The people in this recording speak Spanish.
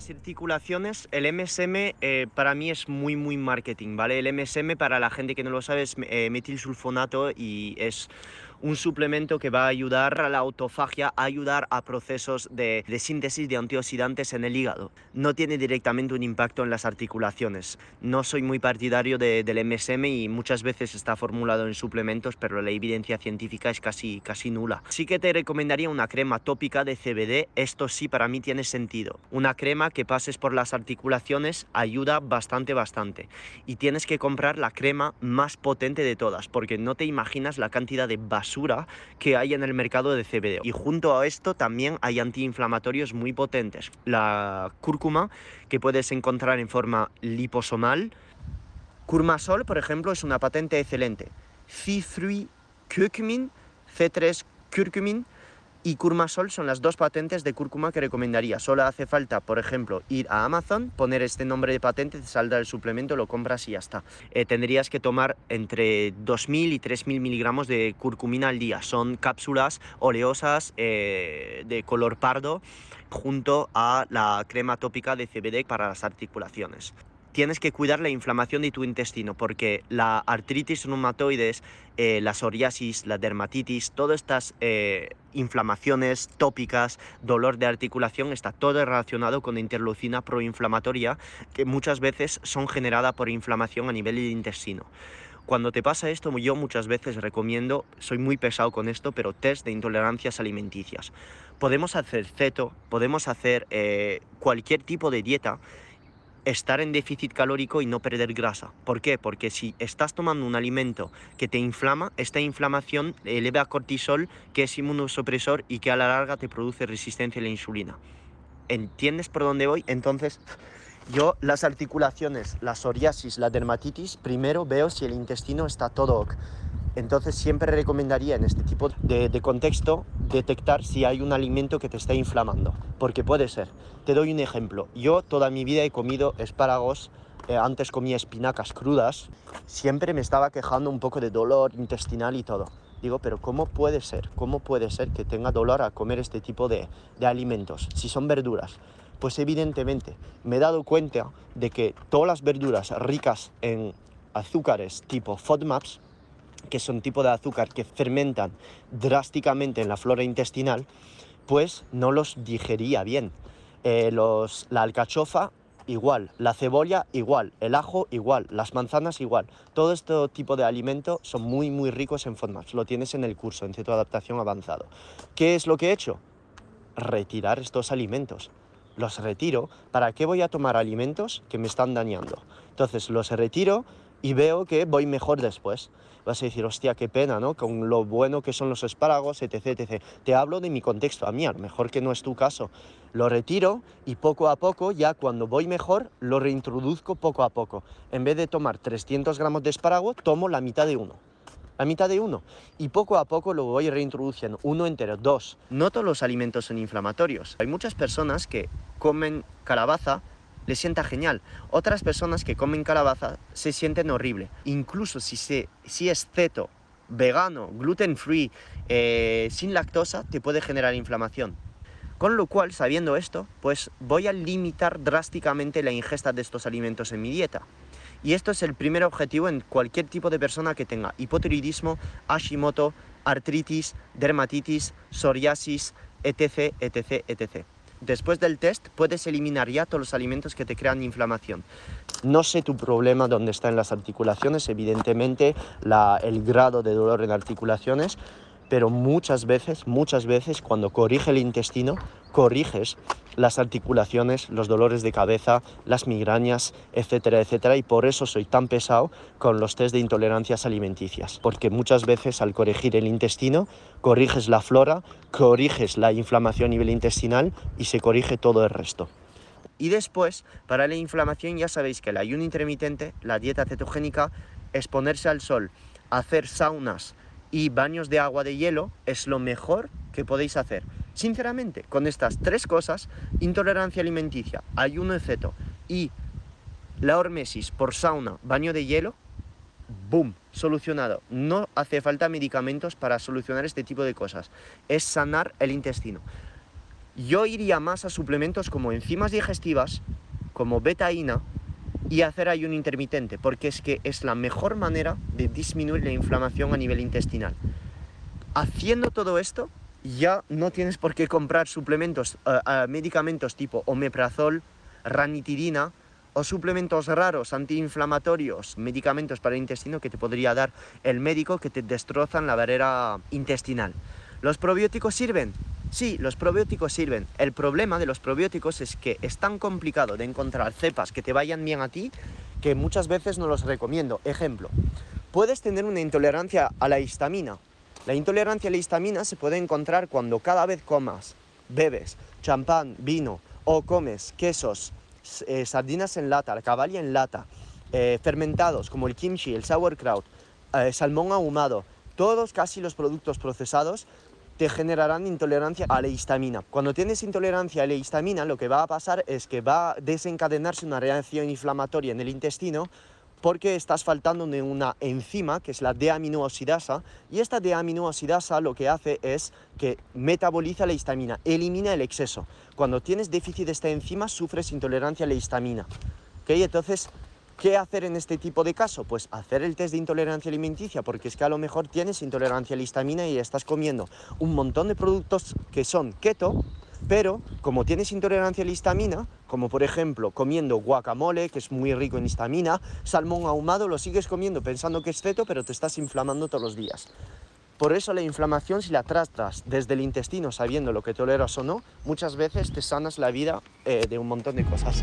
Las el MSM eh, para mí es muy, muy marketing, ¿vale? El MSM, para la gente que no lo sabe, es eh, metilsulfonato y es un suplemento que va a ayudar a la autofagia, a ayudar a procesos de, síntesis de antioxidantes en el hígado. No tiene directamente un impacto en las articulaciones. No soy muy partidario de, del MSM y muchas veces está formulado en suplementos, pero la evidencia científica es casi, casi nula. Sí que te recomendaría una crema tópica de CBD, esto sí para mí tiene sentido. Una crema que pases por las articulaciones ayuda bastante, bastante. Y tienes que comprar la crema más potente de todas, porque no te imaginas la cantidad de basura que hay en el mercado de CBD. Y junto a esto también hay antiinflamatorios muy potentes. La cúrcuma, que puedes encontrar en forma liposomal. Curmasol, por ejemplo, es una patente excelente. C3 curcumin, C3 curcumin y Curmasol son las dos patentes de cúrcuma que recomendaría. Solo hace falta, por ejemplo, ir a Amazon, poner este nombre de patente, te saldrá el suplemento, lo compras y ya está. Eh, tendrías que tomar entre 2.000 y 3.000 miligramos de curcumina al día. Son cápsulas oleosas eh, de color pardo junto a la crema tópica de CBD para las articulaciones tienes que cuidar la inflamación de tu intestino porque la artritis reumatoides, eh, la psoriasis, la dermatitis, todas estas eh, inflamaciones tópicas, dolor de articulación, está todo relacionado con interleucina proinflamatoria que muchas veces son generadas por inflamación a nivel del intestino. Cuando te pasa esto, yo muchas veces recomiendo, soy muy pesado con esto, pero test de intolerancias alimenticias. Podemos hacer ceto, podemos hacer eh, cualquier tipo de dieta estar en déficit calórico y no perder grasa. ¿Por qué? Porque si estás tomando un alimento que te inflama, esta inflamación eleva cortisol, que es inmunosupresor y que a la larga te produce resistencia a la insulina. ¿Entiendes por dónde voy? Entonces, yo las articulaciones, la psoriasis, la dermatitis, primero veo si el intestino está todo. Entonces siempre recomendaría en este tipo de, contexto detectar si hay un alimento que te está inflamando, porque puede ser. Te doy un ejemplo. Yo toda mi vida he comido espárragos, eh, antes comía espinacas crudas, siempre me estaba quejando un poco de dolor intestinal y todo. Digo, pero ¿cómo puede ser? ¿Cómo puede ser que tenga dolor a comer este tipo de, de alimentos? Si son verduras. Pues evidentemente me he dado cuenta de que todas las verduras ricas en azúcares tipo FODMAPs, que son tipo de azúcar que fermentan drásticamente en la flora intestinal, pues no los digería bien. Eh, los, la alcachofa igual, la cebolla igual, el ajo igual, las manzanas igual. Todo este tipo de alimentos son muy muy ricos en FODMAPs, lo tienes en el curso, en cetoadaptación avanzado. ¿Qué es lo que he hecho? Retirar estos alimentos. Los retiro. ¿Para qué voy a tomar alimentos que me están dañando? Entonces los retiro y veo que voy mejor después. Vas a decir, hostia, qué pena, ¿no? Con lo bueno que son los espárragos, etc, etc. Te hablo de mi contexto, a mí, a lo mejor que no es tu caso. Lo retiro y poco a poco, ya cuando voy mejor, lo reintroduzco poco a poco. En vez de tomar 300 gramos de espárrago, tomo la mitad de uno. La mitad de uno. Y poco a poco lo voy reintroduciendo. Uno entero, dos. No todos los alimentos son inflamatorios. Hay muchas personas que comen calabaza les sienta genial. Otras personas que comen calabaza se sienten horrible. Incluso si, se, si es ceto, vegano, gluten free, eh, sin lactosa, te puede generar inflamación. Con lo cual, sabiendo esto, pues voy a limitar drásticamente la ingesta de estos alimentos en mi dieta. Y esto es el primer objetivo en cualquier tipo de persona que tenga hipotiroidismo, Hashimoto, artritis, dermatitis, psoriasis, etc, etc, etc. Después del test puedes eliminar ya todos los alimentos que te crean inflamación. No sé tu problema dónde está en las articulaciones, evidentemente la, el grado de dolor en articulaciones, pero muchas veces, muchas veces cuando corrige el intestino, corriges las articulaciones, los dolores de cabeza, las migrañas, etcétera, etcétera. Y por eso soy tan pesado con los test de intolerancias alimenticias. Porque muchas veces al corregir el intestino, corriges la flora, corriges la inflamación a nivel intestinal y se corrige todo el resto. Y después, para la inflamación ya sabéis que el ayuno intermitente, la dieta cetogénica, exponerse al sol, hacer saunas y baños de agua de hielo es lo mejor que podéis hacer. Sinceramente, con estas tres cosas, intolerancia alimenticia, ayuno de ceto y la hormesis por sauna, baño de hielo, ¡boom! Solucionado. No hace falta medicamentos para solucionar este tipo de cosas. Es sanar el intestino. Yo iría más a suplementos como enzimas digestivas, como betaína, y hacer ayuno intermitente, porque es que es la mejor manera de disminuir la inflamación a nivel intestinal. Haciendo todo esto, ya no tienes por qué comprar suplementos, eh, medicamentos tipo omeprazol, ranitidina o suplementos raros, antiinflamatorios, medicamentos para el intestino que te podría dar el médico que te destrozan la barrera intestinal. ¿Los probióticos sirven? Sí, los probióticos sirven. El problema de los probióticos es que es tan complicado de encontrar cepas que te vayan bien a ti que muchas veces no los recomiendo. Ejemplo, puedes tener una intolerancia a la histamina, la intolerancia a la histamina se puede encontrar cuando cada vez comas, bebes champán, vino o comes quesos, eh, sardinas en lata, la caballa en lata, eh, fermentados como el kimchi, el sauerkraut, eh, salmón ahumado, todos casi los productos procesados te generarán intolerancia a la histamina. Cuando tienes intolerancia a la histamina, lo que va a pasar es que va a desencadenarse una reacción inflamatoria en el intestino porque estás faltando una enzima que es la deaminoxidasa y esta deaminoxidasa lo que hace es que metaboliza la histamina, elimina el exceso. Cuando tienes déficit de esta enzima sufres intolerancia a la histamina. ¿Okay? Entonces, ¿qué hacer en este tipo de caso? Pues hacer el test de intolerancia alimenticia porque es que a lo mejor tienes intolerancia a la histamina y estás comiendo un montón de productos que son keto pero como tienes intolerancia a la histamina, como por ejemplo comiendo guacamole, que es muy rico en histamina, salmón ahumado, lo sigues comiendo pensando que es ceto, pero te estás inflamando todos los días. Por eso la inflamación, si la tratas desde el intestino sabiendo lo que toleras o no, muchas veces te sanas la vida eh, de un montón de cosas.